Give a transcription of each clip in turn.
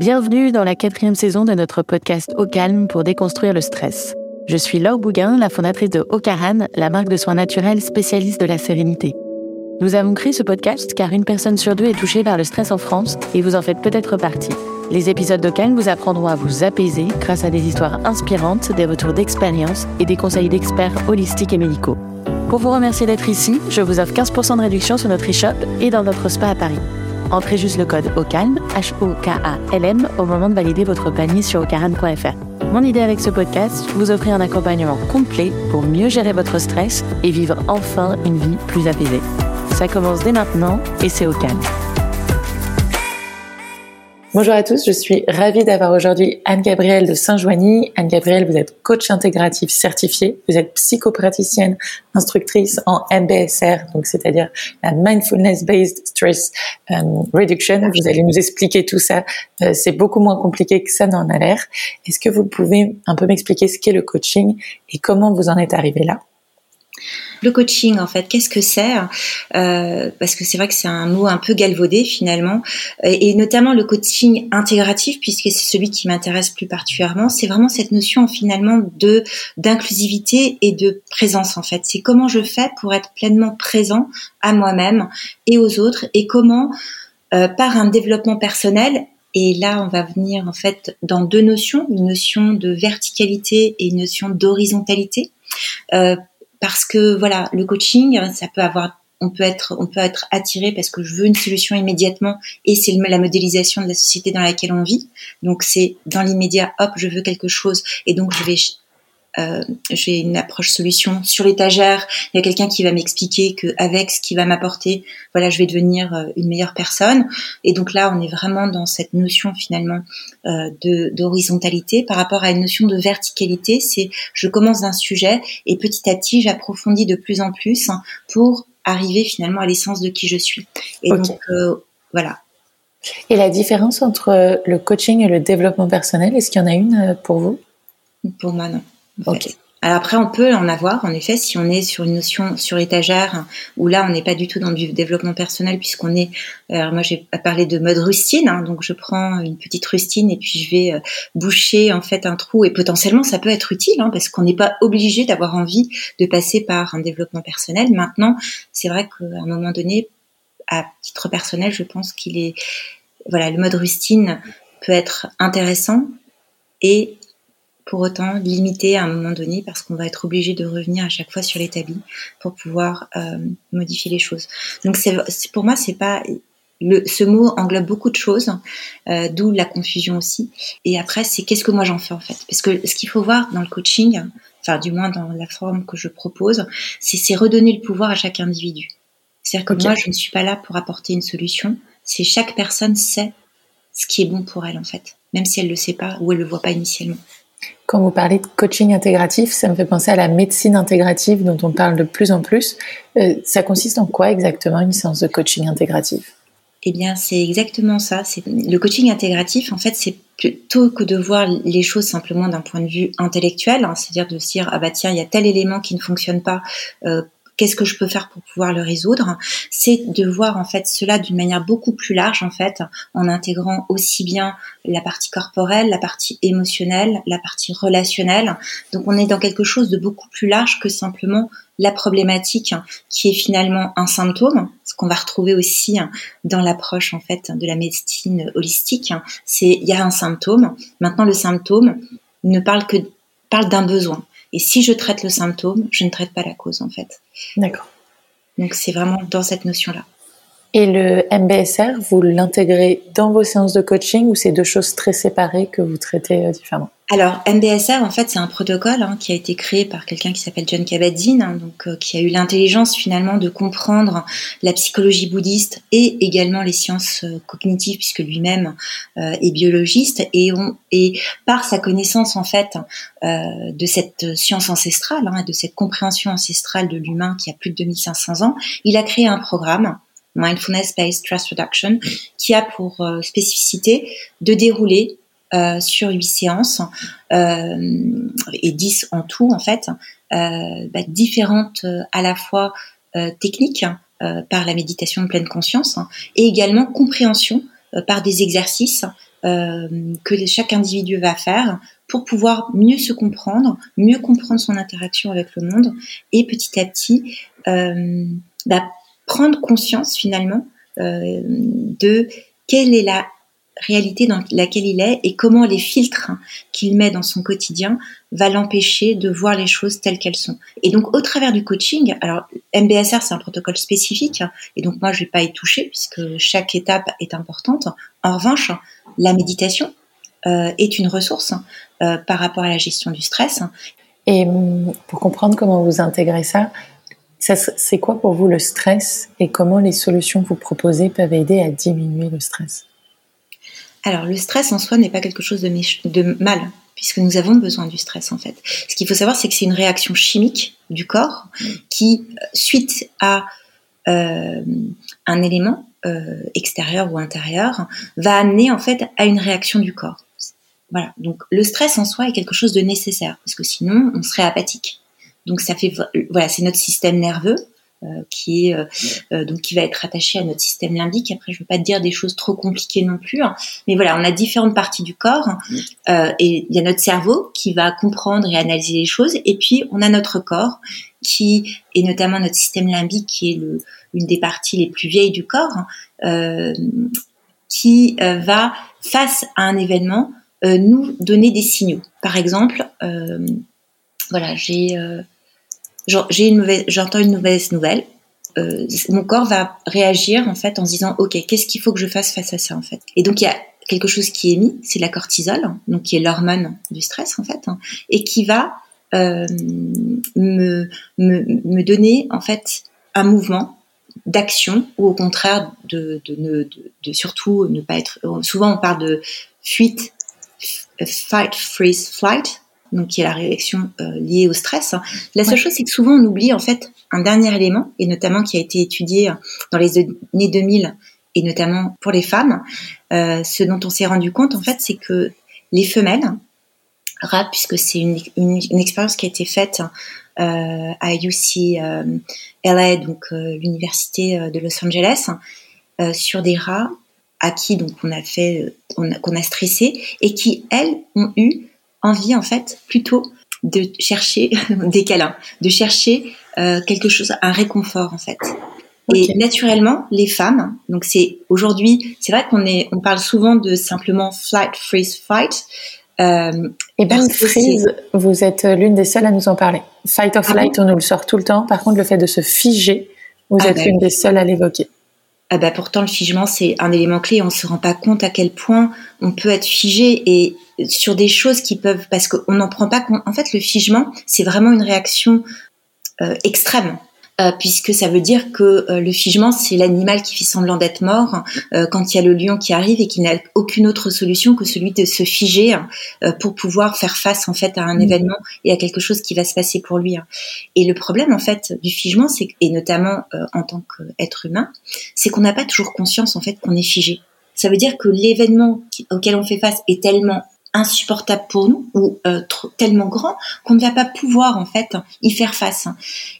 Bienvenue dans la quatrième saison de notre podcast Au calme pour déconstruire le stress. Je suis Laure Bouguin, la fondatrice de Ocaran, la marque de soins naturels spécialiste de la sérénité. Nous avons créé ce podcast car une personne sur deux est touchée par le stress en France et vous en faites peut-être partie. Les épisodes de Calme vous apprendront à vous apaiser grâce à des histoires inspirantes, des retours d'expérience et des conseils d'experts holistiques et médicaux. Pour vous remercier d'être ici, je vous offre 15% de réduction sur notre e-shop et dans notre spa à Paris. Entrez juste le code OCALM, H-O-K-A-L-M, au moment de valider votre panier sur ocaran.fr. Mon idée avec ce podcast, vous offrir un accompagnement complet pour mieux gérer votre stress et vivre enfin une vie plus apaisée. Ça commence dès maintenant et c'est au calme. Bonjour à tous, je suis ravie d'avoir aujourd'hui Anne-Gabrielle de Saint-Joigny. Anne-Gabrielle, vous êtes coach intégratif certifié, vous êtes psychopraticienne, instructrice en MBSR, donc c'est-à-dire la Mindfulness Based Stress um, Reduction. Vous allez nous expliquer tout ça. Euh, c'est beaucoup moins compliqué que ça n'en a l'air. Est-ce que vous pouvez un peu m'expliquer ce qu'est le coaching et comment vous en êtes arrivé là? Le coaching, en fait, qu'est-ce que c'est euh, Parce que c'est vrai que c'est un mot un peu galvaudé finalement, et, notamment le coaching intégratif, puisque c'est celui qui m'intéresse plus particulièrement. C'est vraiment cette notion finalement de d'inclusivité et de présence en fait. C'est comment je fais pour être pleinement présent à moi-même et aux autres, et comment euh, par un développement personnel et là, on va venir en fait dans deux notions, une notion de verticalité et une notion d'horizontalité. Euh, parce que voilà, le coaching, ça peut avoir on peut être on peut être attiré parce que je veux une solution immédiatement et c'est la modélisation de la société dans laquelle on vit. Donc c'est dans l'immédiat, hop, je veux quelque chose et donc je vais euh, j'ai une approche solution sur l'étagère. Il y a quelqu'un qui va m'expliquer que avec ce qui va m'apporter, voilà, je vais devenir euh, une meilleure personne. Et donc là, on est vraiment dans cette notion finalement euh, de d'horizontalité par rapport à une notion de verticalité. C'est je commence d'un sujet et petit à petit, j'approfondis de plus en plus pour arriver finalement à l'essence de qui je suis. Et donc euh, voilà. Et la différence entre le coaching et le développement personnel, est-ce qu'il y en a une pour vous? Pour moi, non. Ok. Alors après, on peut en avoir, en effet, si on est sur une notion sur étagère, où là, on n'est pas du tout dans du développement personnel, puisqu'on est, alors moi j'ai parlé de mode rustine, hein, donc je prends une petite rustine et puis je vais euh, boucher en fait un trou, et potentiellement ça peut être utile, hein, parce qu'on n'est pas obligé d'avoir envie de passer par un développement personnel. Maintenant, c'est vrai qu'à un moment donné, à titre personnel, je pense qu'il est, voilà, le mode rustine peut être intéressant et pour autant limité à un moment donné parce qu'on va être obligé de revenir à chaque fois sur l'établi pour pouvoir euh, modifier les choses. Donc c'est pour moi c'est pas le, ce mot englobe beaucoup de choses, euh, d'où la confusion aussi. Et après, c'est qu'est-ce que moi j'en fais en fait? Parce que ce qu'il faut voir dans le coaching, enfin du moins dans la forme que je propose, c'est redonner le pouvoir à chaque individu. C'est-à-dire que moi, je ne suis pas là pour apporter une solution. C'est chaque personne sait ce qui est bon pour elle en fait, même si elle le sait pas ou elle le voit pas initialement. Quand vous parlez de coaching intégratif, ça me fait penser à la médecine intégrative dont on parle de plus en plus. Euh, ça consiste en quoi exactement une séance de coaching intégratif eh bien, c'est exactement ça. Le coaching intégratif. En fait, c'est plutôt que de voir les choses simplement d'un point de vue intellectuel, hein, c'est-à-dire de se dire ah bah tiens, il y a tel élément qui ne fonctionne pas. Euh, qu'est-ce que je peux faire pour pouvoir le résoudre C'est de voir en fait cela d'une manière beaucoup plus large en fait, en intégrant aussi bien la partie corporelle, la partie émotionnelle, la partie relationnelle. Donc on est dans quelque chose de beaucoup plus large que simplement la problématique qui est finalement un symptôme, ce qu'on va retrouver aussi dans l'approche en fait de la médecine holistique. C'est il y a un symptôme. Maintenant le symptôme ne parle que parle d'un besoin. Et si je traite le symptôme, je ne traite pas la cause en fait. D'accord. Donc c'est vraiment dans cette notion-là. Et le MBSR, vous l'intégrez dans vos séances de coaching ou c'est deux choses très séparées que vous traitez euh, différemment? Alors, MBSR, en fait, c'est un protocole hein, qui a été créé par quelqu'un qui s'appelle John Kabat-Zinn, hein, donc euh, qui a eu l'intelligence finalement de comprendre la psychologie bouddhiste et également les sciences euh, cognitives, puisque lui-même euh, est biologiste, et, on, et par sa connaissance en fait de cette science ancestrale, hein, de cette compréhension ancestrale de l'humain qui a plus de 2500 ans, il a créé un programme Mindfulness Based Stress Reduction, qui a pour spécificité de dérouler euh, sur huit séances euh, et 10 en tout en fait, euh, bah, différentes à la fois techniques par la méditation de pleine conscience et également compréhension par des exercices que chaque individu va faire pour pouvoir mieux se comprendre, mieux comprendre son interaction avec le monde et petit à petit bah, prendre conscience finalement de quelle est la réalité dans laquelle il est et comment les filtres qu'il met dans son quotidien va l'empêcher de voir les choses telles qu'elles sont. Et donc au travers du coaching, alors MBSR c'est un protocole spécifique et donc moi je vais pas y toucher puisque chaque étape est importante. En revanche, la méditation euh, est une ressource euh, par rapport à la gestion du stress. Et hum, pour comprendre comment vous intégrez ça, c'est quoi pour vous le stress et comment les solutions que vous proposez peuvent aider à diminuer le stress? Alors, le stress en soi n'est pas quelque chose de, mal, puisque nous avons besoin du stress en fait. Ce qu'il faut savoir, c'est que c'est une réaction chimique du corps qui, euh, suite à euh, un élément euh, extérieur ou intérieur, va amener en fait à une réaction du corps. Voilà. Donc, le stress en soi est quelque chose de nécessaire, parce que sinon, on serait apathique. Donc, ça fait, voilà, c'est notre système nerveux euh, qui est euh, euh, donc qui va être rattaché à notre système limbique. Après, je veux pas te dire des choses trop compliquées non plus, hein. mais voilà, on a différentes parties du corps et il y a notre cerveau qui va comprendre et analyser les choses, et puis on a notre corps qui est notamment notre système limbique qui est le, une des parties les plus vieilles du corps, qui va face à un événement nous donner des signaux. Par exemple, voilà, j'ai j'ai une mauvaise, j'entends une mauvaise nouvelle, euh, mon corps va réagir en fait en se disant ok qu'est-ce qu'il faut que je fasse face à ça en fait? Et donc il y a quelque chose qui est mis, c'est la cortisol, donc qui est l'hormone du stress en fait, hein, et qui va euh, me, me, me donner en fait un mouvement d'action ou au contraire de, de, de, de, surtout ne pas être. Souvent on parle de fuite, fight, freeze, flight donc qui est la réaction euh, liée au stress. La seule chose, c'est que souvent on oublie en fait un dernier élément, et notamment qui a été étudié dans les années 2000, et notamment pour les femmes. Euh, ce dont on s'est rendu compte, en fait, c'est que les femelles, rap, puisque c'est une, une, expérience qui a été faite euh, à UC LA, donc l'université de Los Angeles, sur des rats à qui donc on a fait, qu'on a stressé et qui elles ont eu envie en fait plutôt de chercher des câlins, de chercher euh, quelque chose, un réconfort en fait. Et naturellement, les femmes, donc c'est aujourd'hui, c'est vrai qu'on est, on parle souvent de simplement flight, freeze, fight. Euh, et bien, freeze, vous êtes l'une des seules à nous en parler. Fight or ah flight, on nous le sort tout le temps. Par contre, le fait de se figer, vous ah êtes ben l'une des seules à l'évoquer. Ah bah pourtant, le figement, c'est un élément clé. On ne se rend pas compte à quel point on peut être figé et sur des choses qui peuvent, parce qu'on n'en prend pas compte. En fait, le figement, c'est vraiment une réaction euh, extrême. Euh, puisque ça veut dire que euh, le figement, c'est l'animal qui fait semblant d'être mort quand il y a le lion qui arrive et qui n'a aucune autre solution que celui de se figer pour pouvoir faire face en fait à un mmh. événement et à quelque chose qui va se passer pour lui. Hein. Et le problème en fait du figement, c'est et notamment en tant qu'être humain, c'est qu'on n'a pas toujours conscience en fait qu'on est figé. Ça veut dire que l'événement auquel on fait face est tellement insupportable pour nous ou euh, tellement grand qu'on ne va pas pouvoir en fait y faire face.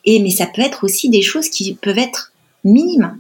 Et mais ça peut être aussi des choses qui peuvent être minimes.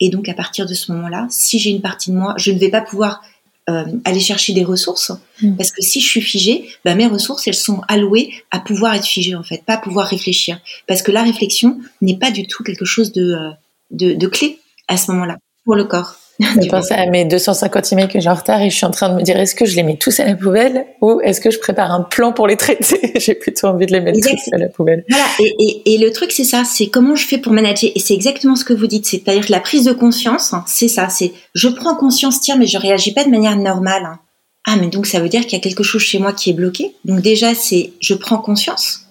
Et donc à partir de ce moment-là, si j'ai une partie de moi, je ne vais pas pouvoir euh, aller chercher des ressources mm. parce que si je suis figée, bah, mes ressources elles sont allouées à pouvoir être figée en fait, pas à pouvoir réfléchir parce que la réflexion n'est pas du tout quelque chose de, euh, de, de clé à ce moment-là pour le corps. Je pense à mes 250 emails que j'ai en retard et je suis en train de me dire est-ce que je les mets tous à la poubelle ou est-ce que je prépare un plan pour les traiter? J'ai plutôt envie de les mettre tous à la poubelle. Voilà, et, et, et le truc c'est ça, c'est comment je fais pour manager et c'est exactement ce que vous dites, c'est-à-dire que la prise de conscience, hein, c'est ça, c'est je prends conscience, tiens, mais je réagis pas de manière normale. Hein. Ah, mais donc ça veut dire qu'il y a quelque chose chez moi qui est bloqué. Donc déjà, c'est je prends conscience.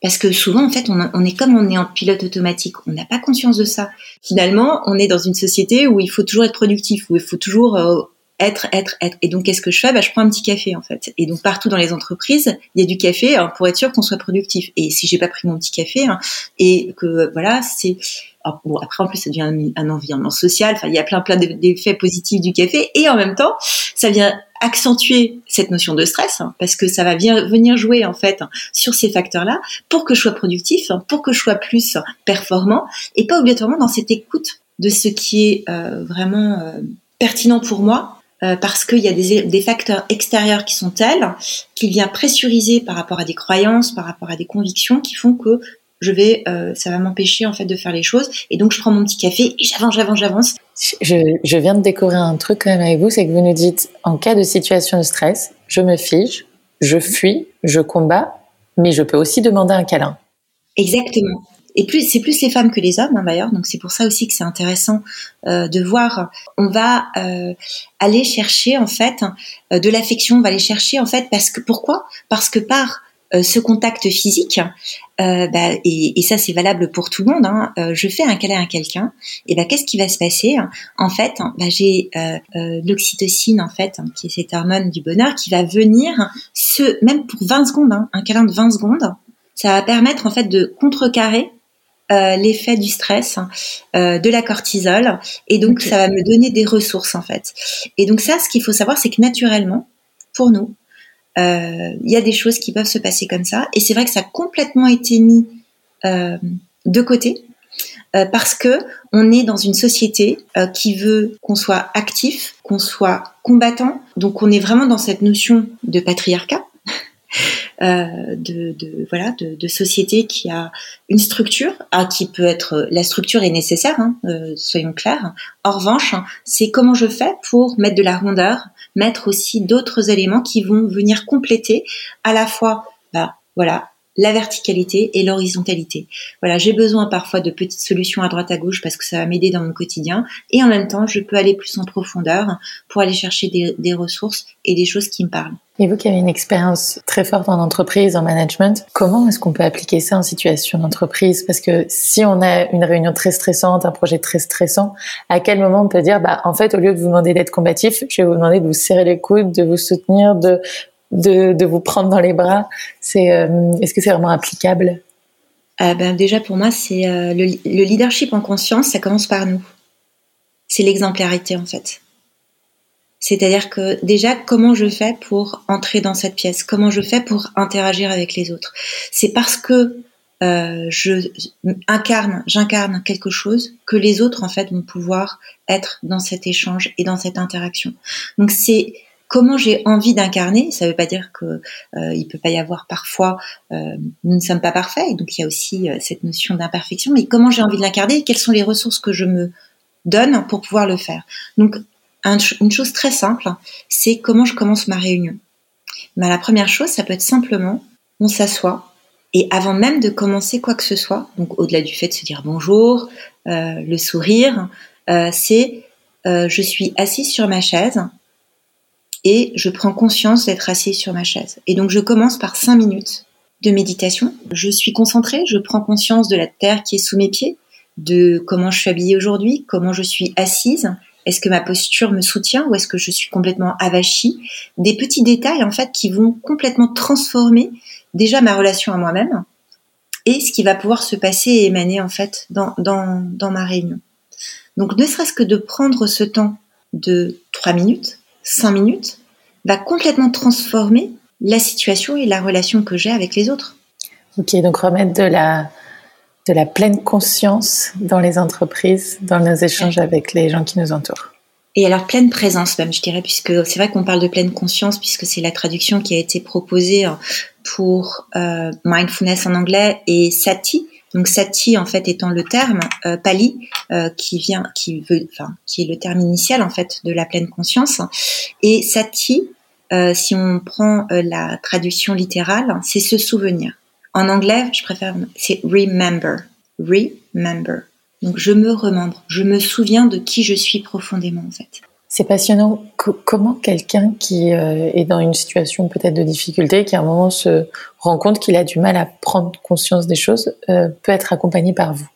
Parce que souvent, en fait, on, est comme on est en pilote automatique, on n'a pas conscience de ça. Finalement, on est dans une société où il faut toujours être productif, où il faut toujours euh, être, être, être. Et donc, qu'est-ce que je fais? Bah, Je prends un petit café, en fait. Et donc, partout dans les entreprises, il y a du café hein, pour être sûr qu'on soit productif. Et si j'ai pas pris mon petit café, hein, et que, voilà, c'est... bon, après, en plus, ça devient un, environnement social. Enfin, il y a plein, plein d'effets positifs du café. Et en même temps, ça vient accentuer cette notion de stress hein, parce que ça va venir jouer en fait sur ces facteurs-là pour que je sois productif, hein, pour que je sois plus performant et pas obligatoirement dans cette écoute de ce qui est euh, vraiment euh, pertinent pour moi euh, parce qu'il y a des, des, facteurs extérieurs qui sont tels qu'il vient pressuriser par rapport à des croyances, par rapport à des convictions qui font que je vais, euh, ça va m'empêcher en fait de faire les choses. Et donc je prends mon petit café et j'avance, j'avance, j'avance. Je, je, viens de découvrir un truc quand même avec vous, c'est que vous nous dites en cas de situation de stress, je me fige, je fuis, je combats, mais je peux aussi demander un câlin. Exactement. Et plus, c'est plus les femmes que les hommes hein, d'ailleurs, donc c'est pour ça aussi que c'est intéressant euh, de voir. On va euh, aller chercher en fait euh, de l'affection, on va aller chercher en fait parce que pourquoi? Parce que par ce contact physique, euh, bah, et, et, ça c'est valable pour tout le monde. Hein, euh, je fais un câlin à quelqu'un, et bah, qu'est-ce qui va se passer? En fait, bah, j'ai l'oxytocine en fait, qui est cette hormone du bonheur, qui va venir, ce, même pour 20 secondes, hein, un câlin de 20 secondes, ça va permettre en fait de contrecarrer euh, l'effet du stress, euh, de la cortisol, et donc ça va me donner des ressources en fait. Et donc ça, ce qu'il faut savoir, c'est que naturellement, pour nous, euh, il y a des choses qui peuvent se passer comme ça. Et c'est vrai que ça a complètement été mis euh, de côté euh, parce que on est dans une société qui veut qu'on soit actif, qu'on soit combattant. Donc on est vraiment dans cette notion de patriarcat. de, voilà de, société qui a une structure ah, qui peut être la structure est nécessaire hein, soyons clairs en revanche c'est comment je fais pour mettre de la rondeur mettre aussi d'autres éléments qui vont venir compléter à la fois, bah, voilà, la verticalité et l'horizontalité. Voilà, j'ai besoin parfois de petites solutions à droite à gauche parce que ça va m'aider dans mon quotidien et en même temps, je peux aller plus en profondeur pour aller chercher des, ressources et des choses qui me parlent. Et vous qui avez une expérience très forte en entreprise, en management, comment est-ce qu'on peut appliquer ça en situation d'entreprise? Parce que si on a une réunion très stressante, un projet très stressant, à quel moment on peut dire, bah, en fait, au lieu de vous demander d'être combatif, je vais vous demander de vous serrer les coudes, de vous soutenir, de de, de vous prendre dans les bras. C'est, euh, est-ce que c'est vraiment applicable? Euh, ben déjà pour moi, c'est euh, le, le, leadership en conscience, ça commence par nous. C'est l'exemplarité en fait. C'est-à-dire que déjà, comment je fais pour entrer dans cette pièce? Comment je fais pour interagir avec les autres? C'est parce que euh, je incarne, j'incarne quelque chose que les autres en fait vont pouvoir être dans cet échange et dans cette interaction. Donc c'est comment j'ai envie d'incarner. Ça ne veut pas dire que euh, peut pas y avoir parfois, euh, nous ne sommes pas parfaits, donc il y a aussi euh, cette notion d'imperfection. Mais comment j'ai envie de l'incarner Quelles sont les ressources que je me donne pour pouvoir le faire? Donc une chose très simple, c'est comment je commence ma réunion. Mais la première chose, ça peut être simplement, on s'assoit et avant même de commencer quoi que ce soit, donc au-delà du fait de se dire bonjour, euh, le sourire, c'est je suis assise sur ma chaise et je prends conscience d'être assis sur ma chaise. Et donc je commence par cinq minutes de méditation. Je suis concentrée, je prends conscience de la terre qui est sous mes pieds, de comment je suis habillée aujourd'hui, comment je suis assise, est-ce que ma posture me soutient ou est-ce que je suis complètement avachie? Des petits détails en fait qui vont complètement transformer déjà ma relation à moi-même et ce qui va pouvoir se passer et émaner en fait dans, dans, dans ma réunion. Donc ne serait-ce que de prendre ce temps de trois minutes, 5 minutes, va complètement transformer la situation et la relation que j'ai avec les autres. Ok, donc remettre de la, de la pleine conscience dans les entreprises, dans nos échanges avec les gens qui nous entourent. Et alors pleine présence même, je dirais, puisque c'est vrai qu'on parle de pleine conscience, puisque c'est la traduction qui a été proposée hein, pour euh, mindfulness en anglais et sati, donc sati en fait étant le terme euh, pali euh, qui vient, qui veut, enfin qui est le terme initial en fait de la pleine conscience. Et sati, euh, si on prend la traduction littérale, c'est se souvenir. En anglais, je préfère, c'est remember, remember. Donc je me remembre, je me souviens de qui je suis profondément en fait. C'est passionnant. comment quelqu'un qui euh, est dans une situation peut-être de difficulté, qui à un moment se rend compte qu'il a du mal à prendre conscience des choses, euh, peut être accompagné par vous?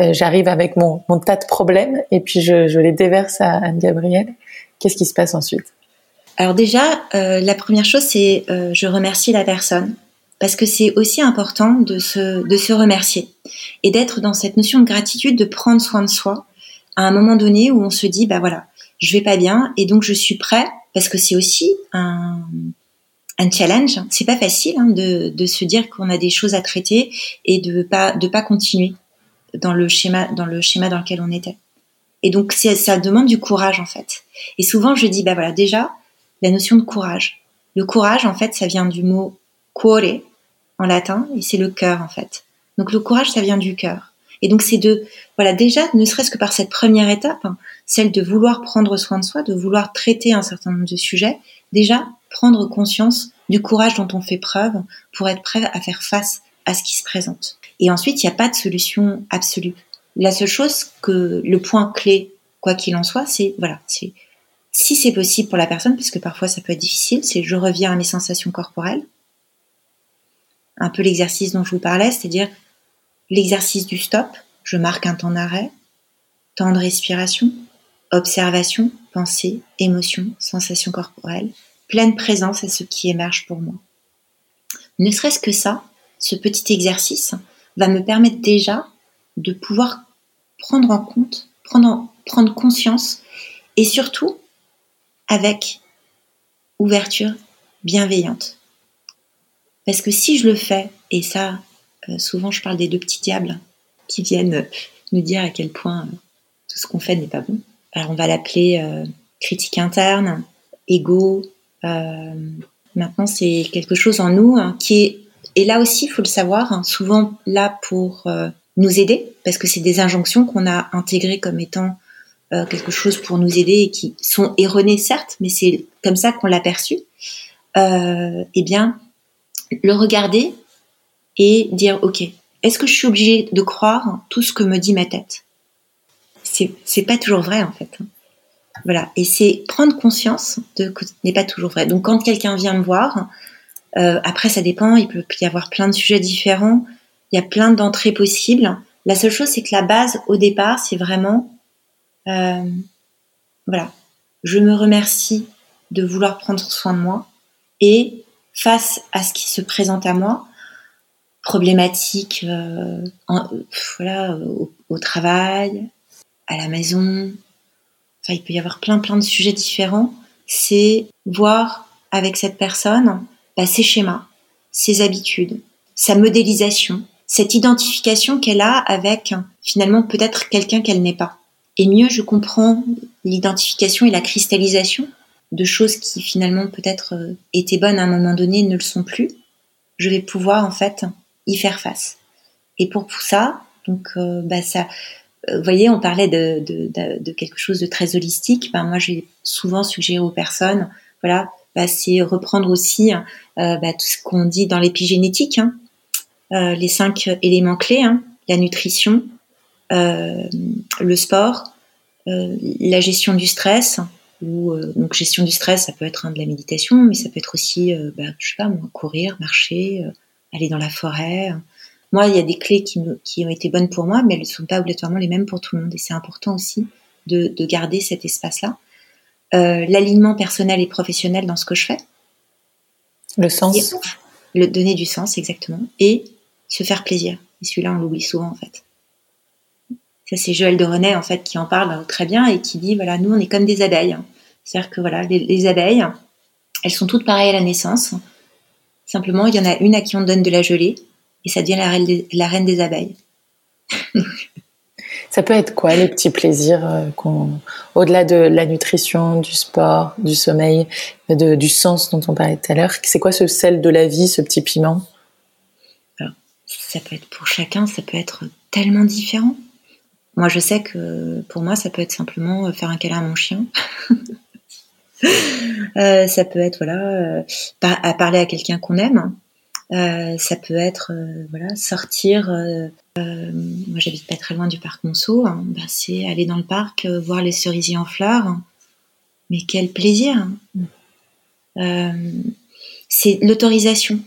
Euh, j'arrive avec mon, tas de problèmes et puis je, je les déverse à Anne-Gabrielle. Qu'est-ce qui se passe ensuite? Alors déjà, la première chose, c'est je remercie la personne parce que c'est aussi important de se, de se remercier et d'être dans cette notion de gratitude, de prendre soin de soi à un moment donné où on se dit, bah voilà, je vais pas bien et donc je suis prêt parce que c'est aussi un, challenge. C'est pas facile hein, de, de, se dire qu'on a des choses à traiter et de pas de pas continuer dans le schéma dans le schéma dans lequel on était. Et donc, ça demande du courage, en fait. Et souvent, je dis, bah voilà, déjà, la notion de courage. Le courage, en fait, ça vient du mot cuore en latin, et c'est le cœur, en fait. Donc, le courage, ça vient du cœur. Et donc, c'est de, voilà, déjà, ne serait-ce que par cette première étape, hein, celle de vouloir prendre soin de soi, de vouloir traiter un certain nombre de sujets, déjà, prendre conscience du courage dont on fait preuve pour être prêt à faire face à ce qui se présente. Et ensuite, il n'y a pas de solution absolue. La seule chose que le point clé, quoi qu'il en soit, c'est voilà, si c'est possible pour la personne, parce que parfois ça peut être difficile, c'est je reviens à mes sensations corporelles. Un peu l'exercice dont je vous parlais, c'est-à-dire l'exercice du stop, je marque un temps d'arrêt, temps de respiration, observation, pensée, émotion, sensation corporelle, pleine présence à ce qui émerge pour moi. Ne serait-ce que ça, ce petit exercice va me permettre déjà de pouvoir prendre en compte, prendre, conscience et surtout avec ouverture bienveillante. Parce que si je le fais, et ça, euh, souvent je parle des deux petits diables qui viennent nous dire à quel point euh, tout ce qu'on fait n'est pas bon. Alors on va l'appeler euh, critique interne, ego. maintenant c'est quelque chose en nous hein, qui est, et là aussi il faut le savoir, hein, souvent là pour nous aider, parce que c'est des injonctions qu'on a intégrées comme étant euh, quelque chose pour nous aider et qui sont erronées certes, mais c'est comme ça qu'on l'a perçu. Euh, eh bien, le regarder et dire ok, est-ce que je suis obligée de croire tout ce que me dit ma tête? C'est pas toujours vrai en fait. Voilà, et c'est prendre conscience de que ce n'est pas toujours vrai. Donc quand quelqu'un vient me voir, euh, après ça dépend, il peut y avoir plein de sujets différents. Il y a plein d'entrées possibles. La seule chose, c'est que la base au départ, c'est vraiment, euh, voilà, je me remercie de vouloir prendre soin de moi et face à ce qui se présente à moi, problématique, euh, voilà, au, travail, à la maison, enfin, il peut y avoir plein plein de sujets différents. C'est voir avec cette personne bah, ses schémas, ses habitudes, sa modélisation, cette identification qu'elle a avec finalement peut-être quelqu'un qu'elle n'est pas. Et mieux je comprends l'identification et la cristallisation de choses qui finalement peut-être euh, étaient bonnes à un moment donné ne le sont plus, je vais pouvoir en fait y faire face. Et pour ça, donc euh, bah ça, vous voyez, on parlait de, quelque chose de très holistique. Ben moi, j'ai souvent suggéré aux personnes, voilà, bah, c'est reprendre aussi bah, tout ce qu'on dit dans l'épigénétique. Hein, euh, les cinq éléments clés hein, la nutrition, euh, le sport, euh, la gestion du stress. Ou donc gestion du stress, ça peut être hein, de la méditation, mais ça peut être aussi, bah, je sais pas moi, courir, marcher, aller dans la forêt. Moi, il y a des clés qui, qui, ont été bonnes pour moi, mais elles ne sont pas obligatoirement les mêmes pour tout le monde. Et c'est important aussi de, de, garder cet espace-là. Euh, L'alignement personnel et professionnel dans ce que je fais. Le sens. le donner du sens, exactement. Et se faire plaisir. Et celui-là, on l'oublie souvent, en fait. Ça, c'est Joël de René, en fait, qui en parle très bien et qui dit, voilà, nous, on est comme des abeilles. C'est-à-dire que, voilà, les, abeilles, elles sont toutes pareilles à la naissance. Simplement, il y en a une à qui on donne de la gelée et ça devient la reine des, la reine des abeilles. ça peut être quoi les petits plaisirs euh, qu'on, au-delà de la nutrition, du sport, du sommeil, de, du sens dont on parlait tout à l'heure C'est quoi ce sel de la vie, ce petit piment? Ça peut être pour chacun, ça peut être tellement différent. Moi, je sais que pour moi, ça peut être simplement euh, faire un câlin à mon chien. Euh, ça peut être voilà, euh, à parler à quelqu'un qu'on aime. Ça peut être voilà, sortir. moi, j'habite pas très loin du parc Monceau. Hein. Bah, c'est aller dans le parc, voir les cerisiers en fleurs. Mais quel plaisir C'est l'autorisation.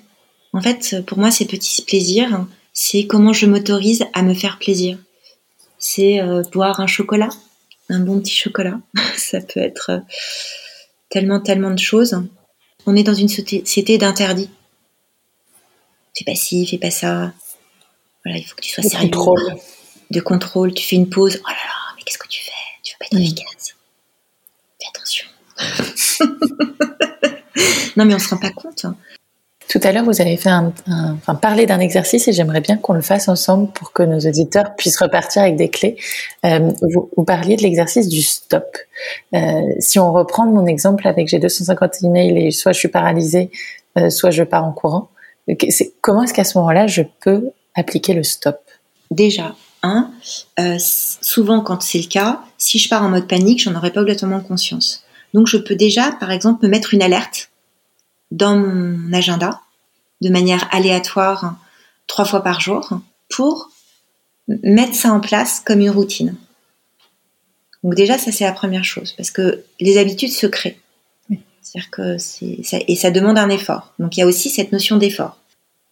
En fait, pour moi, ces petits plaisirs, c'est comment je m'autorise à me faire plaisir. C'est euh, boire un chocolat, un bon petit chocolat. Ça peut être euh, tellement, tellement de choses. On est dans une société d'interdits. Fais pas ci, fais pas ça. Voilà, il faut que tu sois de sérieux. Contrôle. De contrôle. Tu fais une pause. Oh là là, mais qu'est-ce que tu fais? Tu veux pas être efficace. Fais attention. non, mais on se rend pas compte. Tout à l'heure, vous avez fait un, enfin, parler d'un exercice et j'aimerais bien qu'on le fasse ensemble pour que nos auditeurs puissent repartir avec des clés. Euh, vous, vous, parliez de l'exercice du stop. Euh, si on reprend mon exemple avec j'ai 250 emails et soit je suis paralysée, euh, soit je pars en courant, comment est-ce qu'à ce, moment-là je peux appliquer le stop? Déjà, un, euh, souvent quand c'est le cas, si je pars en mode panique, j'en aurais pas obligatoirement conscience. Donc je peux déjà, par exemple, me mettre une alerte dans mon agenda de manière aléatoire trois fois par jour pour mettre ça en place comme une routine. Donc déjà, ça c'est la première chose, parce que les habitudes se créent. C'est-à-dire que et ça demande un effort. Donc il y a aussi cette notion d'effort.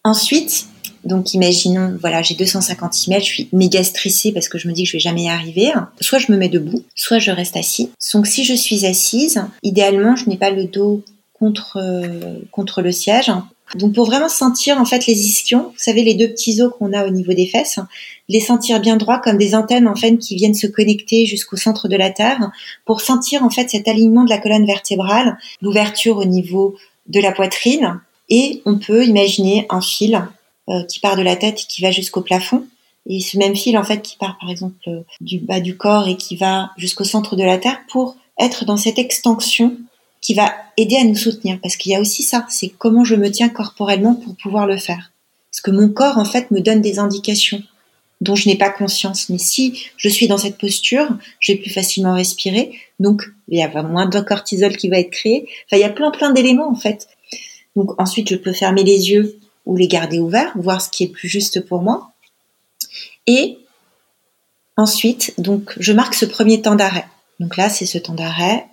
Ensuite, donc imaginons, voilà, j'ai 250 emails, je suis méga stressée parce que je me dis que je vais jamais y arriver. Soit je me mets debout, soit je reste assis. Donc si je suis assise, idéalement, je n'ai pas le dos contre, euh, contre le siège. Donc pour vraiment sentir en fait les ischions, vous savez les deux petits os qu'on a au niveau des fesses, les sentir bien droits comme des antennes en fait qui viennent se connecter jusqu'au centre de la terre pour sentir en fait cet alignement de la colonne vertébrale, l'ouverture au niveau de la poitrine et on peut imaginer un fil euh, qui part de la tête et qui va jusqu'au plafond. Et ce même fil en fait qui part par exemple du bas du corps et qui va jusqu'au centre de la terre pour être dans cette extension qui va aider à nous soutenir. Parce qu'il y a aussi ça, c'est comment je me tiens corporellement pour pouvoir le faire. Parce que mon corps, en fait, me donne des indications dont je n'ai pas conscience. Mais si je suis dans cette posture, je vais plus facilement respirer. Donc, il y a moins de cortisol qui va être créé. Enfin, il y a plein, plein d'éléments, en fait. Donc, ensuite, je peux fermer les yeux ou les garder ouverts, voir ce qui est plus juste pour moi. Et ensuite, donc, je marque ce premier temps d'arrêt. Donc là, c'est ce temps d'arrêt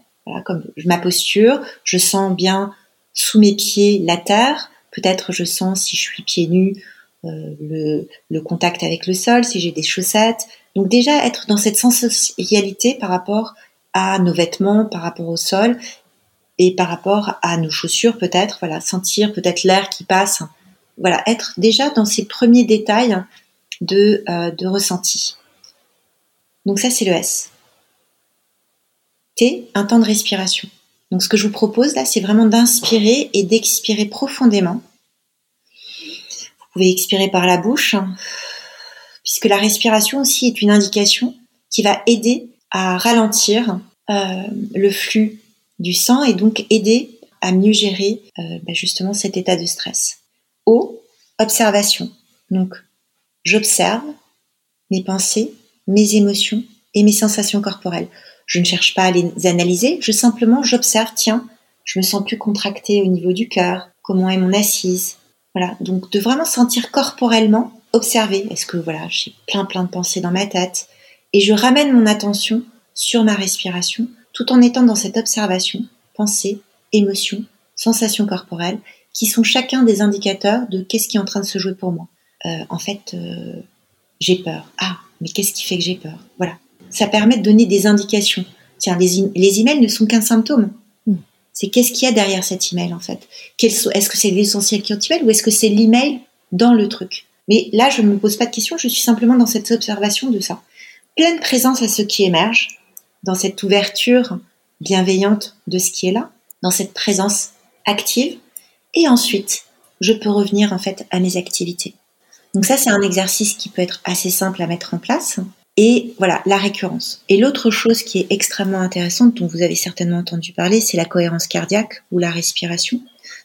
comme ma posture, je sens bien sous mes pieds la terre. Peut-être je sens si je suis pieds nus euh, le, contact avec le sol, si j'ai des chaussettes. Donc déjà être dans cette sensorialité par rapport à nos vêtements, par rapport au sol et par rapport à nos chaussures peut-être. Voilà, sentir peut-être l'air qui passe. Voilà, être déjà dans ces premiers détails de, euh, de ressenti. Donc ça c'est le S un temps de respiration. Donc ce que je vous propose là, c'est vraiment d'inspirer et d'expirer profondément. Vous pouvez expirer par la bouche, hein, puisque la respiration aussi est une indication qui va aider à ralentir euh, le flux du sang et donc aider à mieux gérer euh, bah, justement cet état de stress. O, observation. Donc j'observe mes pensées, mes émotions et mes sensations corporelles. Je ne cherche pas à les analyser, je simplement j'observe, tiens, je me sens plus contractée au niveau du cœur, comment est mon assise. Voilà, donc de vraiment sentir corporellement, observer, est-ce que voilà, j'ai plein plein de pensées dans ma tête et je ramène mon attention sur ma respiration tout en étant dans cette observation, pensée, émotion, sensation corporelle qui sont chacun des indicateurs de qu'est-ce qui est en train de se jouer pour moi. Euh, en fait, euh, j'ai peur. Ah, mais qu'est-ce qui fait que j'ai peur? Voilà ça permet de donner des indications. Tiens, les, les emails ne sont qu'un symptôme. Hmm. C'est qu'est-ce qu'il y a derrière cet email en fait? Est-ce que c'est l'essentiel qui est ou est-ce que c'est l'email dans le truc? Mais là, je ne me pose pas de questions, je suis simplement dans cette observation de ça. Pleine présence à ce qui émerge, dans cette ouverture bienveillante de ce qui est là, dans cette présence active. Et ensuite, je peux revenir en fait à mes activités. Donc ça, c'est un exercice qui peut être assez simple à mettre en place. Et voilà, la récurrence. Et l'autre chose qui est extrêmement intéressante, dont vous avez certainement entendu parler, c'est la cohérence cardiaque ou la respiration.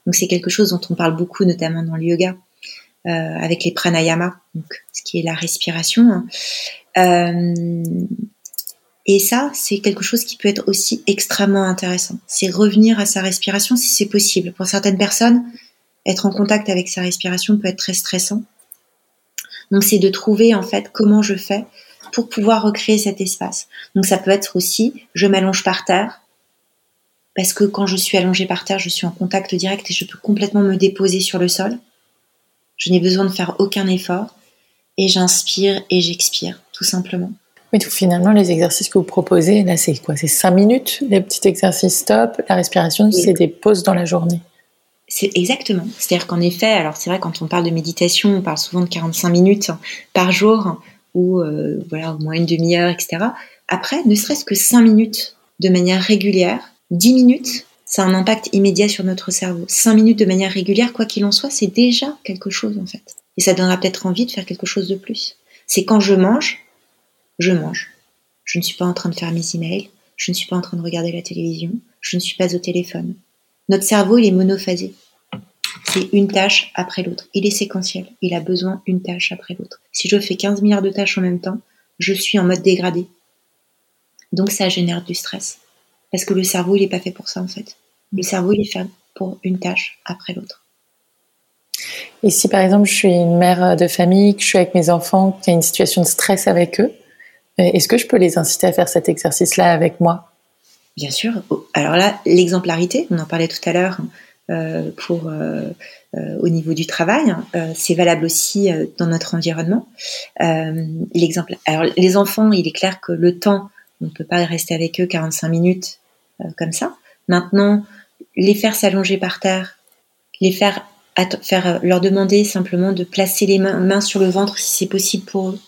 Donc c'est quelque chose dont on parle beaucoup, notamment dans le yoga, euh, avec les pranayama, donc ce qui est la respiration. Hein. Euh, et ça, c'est quelque chose qui peut être aussi extrêmement intéressant. C'est revenir à sa respiration si c'est possible. Pour certaines personnes, être en contact avec sa respiration peut être très stressant. Donc c'est de trouver en fait comment je fais pour pouvoir recréer cet espace. Donc ça peut être aussi, je m'allonge par terre, parce que quand je suis allongée par terre, je suis en contact direct et je peux complètement me déposer sur le sol. Je n'ai besoin de faire aucun effort et j'inspire et j'expire, tout simplement. Mais tout finalement, les exercices que vous proposez, là, c'est quoi? C'est cinq minutes, les petits exercices stop, la respiration, c'est des pauses dans la journée. C'est exactement. C'est-à-dire qu'en effet, alors c'est vrai, quand on parle de méditation, on parle souvent de 45 minutes par jour ou euh, voilà au moins une demi-heure, etc. Après, ne serait-ce que cinq minutes de manière régulière, dix minutes, ça a un impact immédiat sur notre cerveau. Cinq minutes de manière régulière, quoi qu'il en soit, c'est déjà quelque chose en fait. Et ça donnera peut-être envie de faire quelque chose de plus. C'est quand je mange, je mange. Je ne suis pas en train de faire mes emails, je ne suis pas en train de regarder la télévision, je ne suis pas au téléphone. Notre cerveau, il est monophasé. C'est une tâche après l'autre. Il est séquentiel. Il a besoin d'une tâche après l'autre. Si je fais 15 milliards de tâches en même temps, je suis en mode dégradé. Donc ça génère du stress. Parce que le cerveau, il n'est pas fait pour ça en fait. Le cerveau, il est fait pour une tâche après l'autre. Et si par exemple je suis une mère de famille, que je suis avec mes enfants, qu'il y a une situation de stress avec eux, euh, est-ce que je peux les inciter à faire cet exercice-là avec moi? Bien sûr. Alors là, l'exemplarité, on en parlait tout à l'heure pour euh, au niveau du travail, c'est valable aussi dans notre environnement. L'exemple. Alors les enfants, il est clair que le temps, on ne peut pas rester avec eux 45 minutes comme ça. Maintenant, les faire s'allonger par terre, les faire faire leur demander simplement de placer les mains sur le ventre si c'est possible pour eux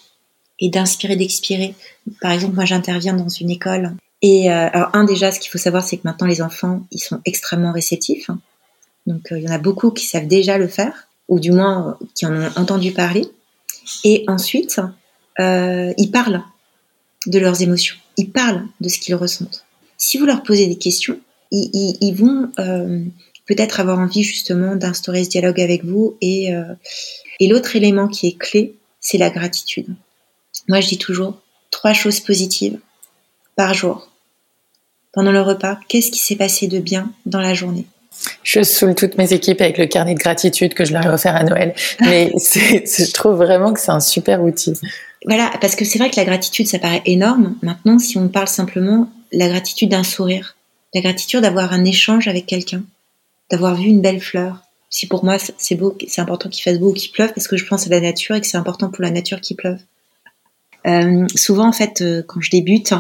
et d'inspirer, d'expirer. Par exemple, moi j'interviens dans une école et euh, alors un déjà, ce qu'il faut savoir, c'est que maintenant les enfants, ils sont extrêmement réceptifs. Donc euh, il y en a beaucoup qui savent déjà le faire, ou du moins euh, qui en ont entendu parler. Et ensuite, ils parlent de leurs émotions, ils parlent de ce qu'ils ressentent. Si vous leur posez des questions, ils, vont peut-être avoir envie justement d'instaurer ce dialogue avec vous. Et l'autre élément qui est clé, c'est la gratitude. Moi, je dis toujours trois choses positives par jour. Pendant le repas, qu'est-ce qui s'est passé de bien dans la journée? Je saoule toutes mes équipes avec le carnet de gratitude que je leur ai offert à Noël. Mais je trouve vraiment que c'est un super outil. Voilà, parce que c'est vrai que la gratitude, ça paraît énorme. Maintenant, si on parle simplement la gratitude d'un sourire, la gratitude d'avoir un échange avec quelqu'un, d'avoir vu une belle fleur. Si pour moi, c'est beau, c'est important qu'il fasse beau ou qu'il pleuve, parce que je pense à la nature et que c'est important pour la nature qu'il pleuve. Euh, souvent, en fait, euh, quand je débute,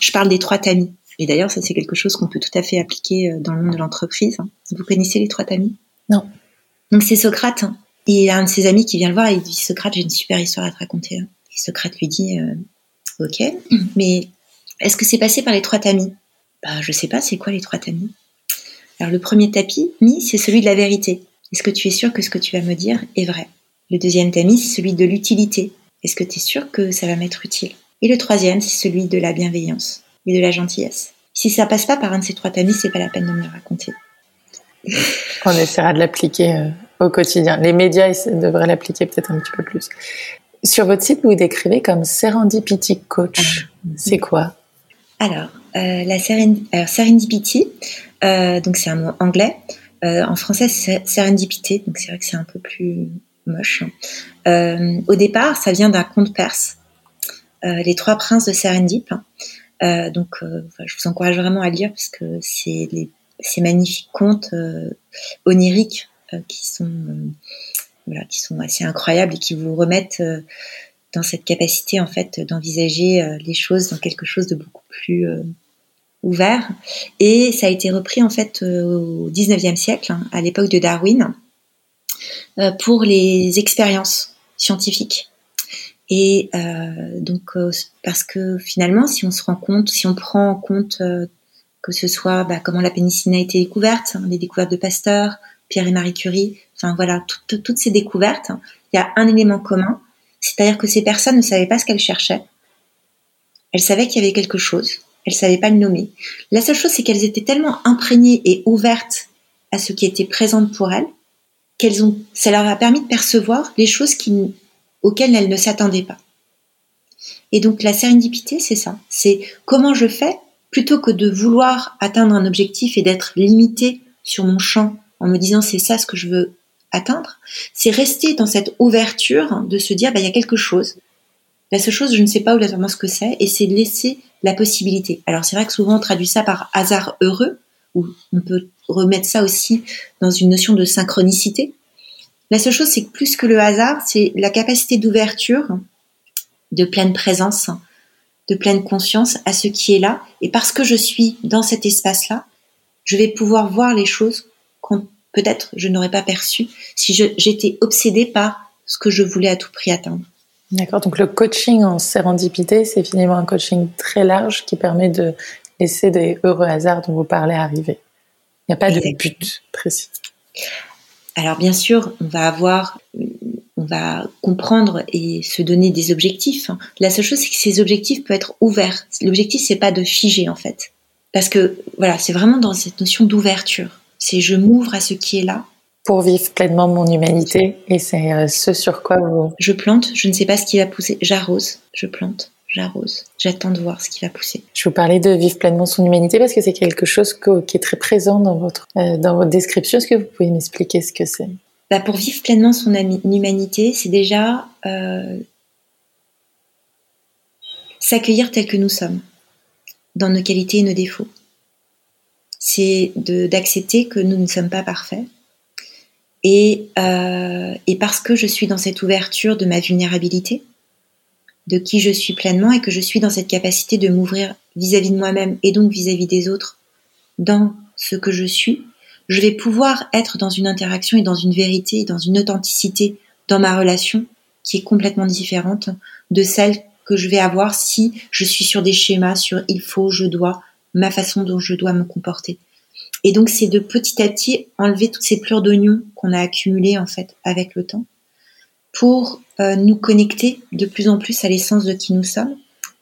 je parle des trois tamis. Et d'ailleurs, ça, c'est quelque chose qu'on peut tout à fait appliquer euh, dans le monde de l'entreprise. Vous connaissez les trois tamis Non. Donc, c'est Socrate. Et il y a un de ses amis qui vient le voir et il dit Socrate, j'ai une super histoire à te raconter. Et Socrate lui dit Ok, mais est-ce que c'est passé par les trois tamis? Bah, je sais pas, c'est quoi les trois tamis? Alors, le premier tapis, mi, c'est celui de la vérité. Est-ce que tu es sûr que ce que tu vas me dire est vrai? Le deuxième tamis, c'est celui de l'utilité. Est-ce que tu es sûr que ça va m'être utile? Et le troisième, c'est celui de la bienveillance de la gentillesse. Si ça passe pas par un de ces trois tamis, c'est pas la peine de me le raconter. On essaiera de l'appliquer euh, au quotidien. Les médias devraient l'appliquer peut-être un petit peu plus. Sur votre site, vous, décrivez comme Serendipity Coach. Ah. C'est quoi? Alors, euh, la Serendipity, euh, donc c'est un mot anglais. en français, c'est Serendipité, donc c'est vrai que c'est un peu plus moche. Euh, au départ, ça vient d'un conte perse, Les Trois Princes de Serendip. Euh, donc, je vous encourage vraiment à lire parce que c'est ces magnifiques contes oniriques qui sont voilà, qui sont assez incroyables et qui vous remettent dans cette capacité en fait d'envisager les choses dans quelque chose de beaucoup plus ouvert. Et ça a été repris en fait au 19e siècle, hein, à l'époque de Darwin. Euh, pour les expériences scientifiques. Et euh, donc, euh, parce que finalement, si on se rend compte, si on prend en compte que ce soit bah, comment la pénicilline a été découverte, hein, les découvertes de Pasteur, Pierre et Marie Curie, enfin voilà, toutes ces découvertes, il y a un élément commun, c'est-à-dire que ces personnes ne savaient pas ce qu'elles cherchaient. Elles savaient qu'il y avait quelque chose, elles savaient pas le nommer. La seule chose, c'est qu'elles étaient tellement imprégnées et ouvertes à ce qui était présent pour elles qu'elles ont, ça leur a permis de percevoir les choses qui, auxquelles elles ne s'attendaient pas. Et donc la sérendipité, c'est ça. C'est comment je fais plutôt que de vouloir atteindre un objectif et d'être limité sur mon champ en me disant c'est ça ce que je veux atteindre, c'est rester dans cette ouverture de se dire bah, il y a quelque chose. La seule chose, je ne sais pas vraiment ce que c'est, et c'est laisser la possibilité. Alors c'est vrai que souvent on traduit ça par hasard heureux, ou on peut remettre ça aussi dans une notion de synchronicité. La seule chose, c'est que plus que le hasard, c'est la capacité d'ouverture, de pleine présence, de pleine conscience à ce qui est là. Et parce que je suis dans cet espace-là, je vais pouvoir voir les choses qu'on peut-être je n'aurais pas perçues si j'étais obsédée par ce que je voulais à tout prix atteindre. D'accord, donc le coaching en sérendipité, c'est finalement un coaching très large qui permet de laisser des heureux hasards dont vous parlez arriver. Il n'y a pas de but précis. Alors bien sûr, on va avoir, on va comprendre et se donner des objectifs. La seule chose, c'est que ces objectifs peuvent être ouverts. L'objectif, c'est pas de figer en fait, parce que voilà, c'est vraiment dans cette notion d'ouverture. C'est je m'ouvre à ce qui est là. Pour vivre pleinement mon humanité, et c'est euh, ce sur quoi vous. Je plante. Je ne sais pas ce qui va pousser. J'arrose. Je plante j'arrose. J'attends de voir ce qui va pousser. Je vous parlais de vivre pleinement son humanité parce que c'est quelque chose qui est très présent dans votre, euh, dans votre description. Est-ce que vous pouvez m'expliquer ce que c'est? Bah Pour vivre pleinement son humanité, c'est déjà euh, s'accueillir tel que nous sommes, dans nos qualités et nos défauts. C'est d'accepter que nous ne sommes pas parfaits. Et, euh, et parce que je suis dans cette ouverture de ma vulnérabilité, de qui je suis pleinement et que je suis dans cette capacité de m'ouvrir vis-à-vis de moi-même et donc vis-à-vis des autres dans ce que je suis, je vais pouvoir être dans une interaction et dans une vérité, dans une authenticité dans ma relation qui est complètement différente de celle que je vais avoir si je suis sur des schémas sur il faut, je dois, ma façon dont je dois me comporter. Et donc c'est de petit à petit enlever toutes ces pleurs d'oignon qu'on a accumulées en fait avec le temps pour euh, nous connecter de plus en plus à l'essence de qui nous sommes,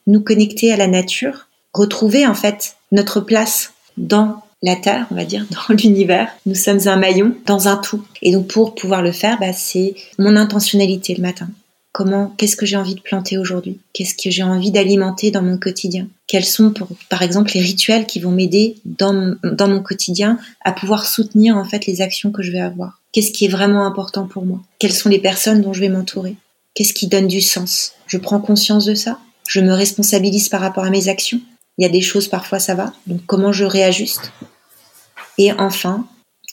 nous connecter à la nature, retrouver en fait notre place dans la Terre, on va dire, dans l'univers. Nous sommes un maillon dans un tout. Et donc pour pouvoir le faire, bah, c'est mon intentionnalité le matin. Comment, qu'est-ce que j'ai envie de planter aujourd'hui? Qu'est-ce que j'ai envie d'alimenter dans mon quotidien? Quels sont, par exemple, les rituels qui vont m'aider dans, dans mon quotidien à pouvoir soutenir en fait les actions que je vais avoir? Qu'est-ce qui est vraiment important pour moi? Quelles sont les personnes dont je vais m'entourer? Qu'est-ce qui donne du sens? Je prends conscience de ça? Je me responsabilise par rapport à mes actions? Il y a des choses, parfois, ça va? Donc, comment je réajuste? Et enfin,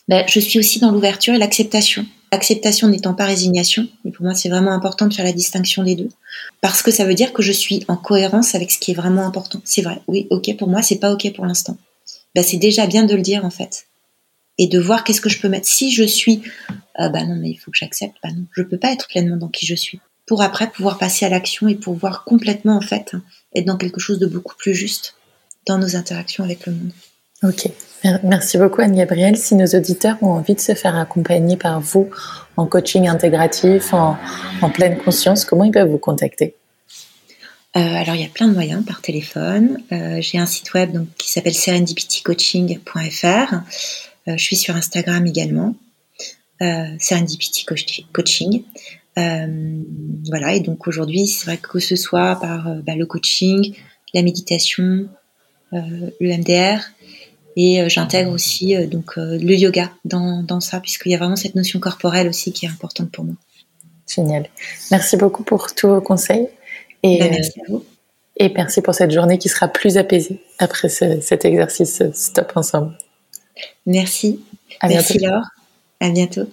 ben, je suis aussi dans l'ouverture et l'acceptation. Acceptation n'étant pas résignation, et pour moi c'est vraiment important de faire la distinction des deux, parce que ça veut dire que je suis en cohérence avec ce qui est vraiment important. C'est vrai, oui, ok pour moi, c'est pas ok pour l'instant. Ben, c'est déjà bien de le dire en fait et de voir qu'est-ce que je peux mettre. Si je suis, euh, bah non, mais il faut que j'accepte, bah non, je peux pas être pleinement dans qui je suis. Pour après pouvoir passer à l'action et pouvoir complètement, en fait, être dans quelque chose de beaucoup plus juste dans nos interactions avec le monde. Ok, merci beaucoup Anne-Gabrielle. Si nos auditeurs ont envie de se faire accompagner par vous en coaching intégratif, en, pleine conscience, comment ils peuvent vous contacter? Euh, alors il y a plein de moyens par téléphone. Euh, j'ai un site web donc, qui s'appelle serendipitycoaching.fr. Euh, je suis sur Instagram également, Serendipity Coaching. Euh, voilà, et donc aujourd'hui, c'est vrai que ce soit par bah, le coaching, la méditation, le MDR, et j'intègre aussi donc le yoga dans, dans ça, puisqu'il y a vraiment cette notion corporelle aussi qui est importante pour moi. Génial. Merci beaucoup pour tous vos conseils. Et, ben, merci à vous. Et merci pour cette journée qui sera plus apaisée après cet exercice Stop Ensemble. Merci. Merci Laure. À bientôt.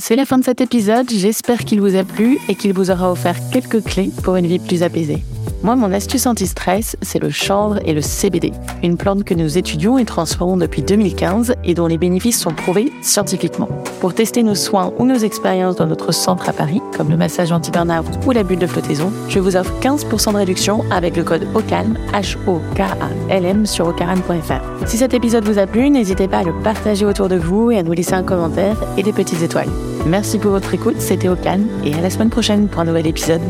C'est la fin de cet épisode. J'espère qu'il vous a plu et qu'il vous aura offert quelques clés pour une vie plus apaisée. Moi, mon astuce anti-stress, c'est le chanvre et le CBD, une plante que nous étudions et transformons depuis 2015 et dont les bénéfices sont prouvés scientifiquement. Pour tester nos soins ou nos expériences dans notre centre à Paris, comme le massage anti-burnout ou la bulle de flottaison, je vous offre 15% de réduction avec le code OCALM, H-O-K-A-L-M sur ocaran.fr. Si cet épisode vous a plu, n'hésitez pas à le partager autour de vous et à nous laisser un commentaire et des petites étoiles. Merci pour votre écoute, c'était Ocalm et à la semaine prochaine pour un nouvel épisode.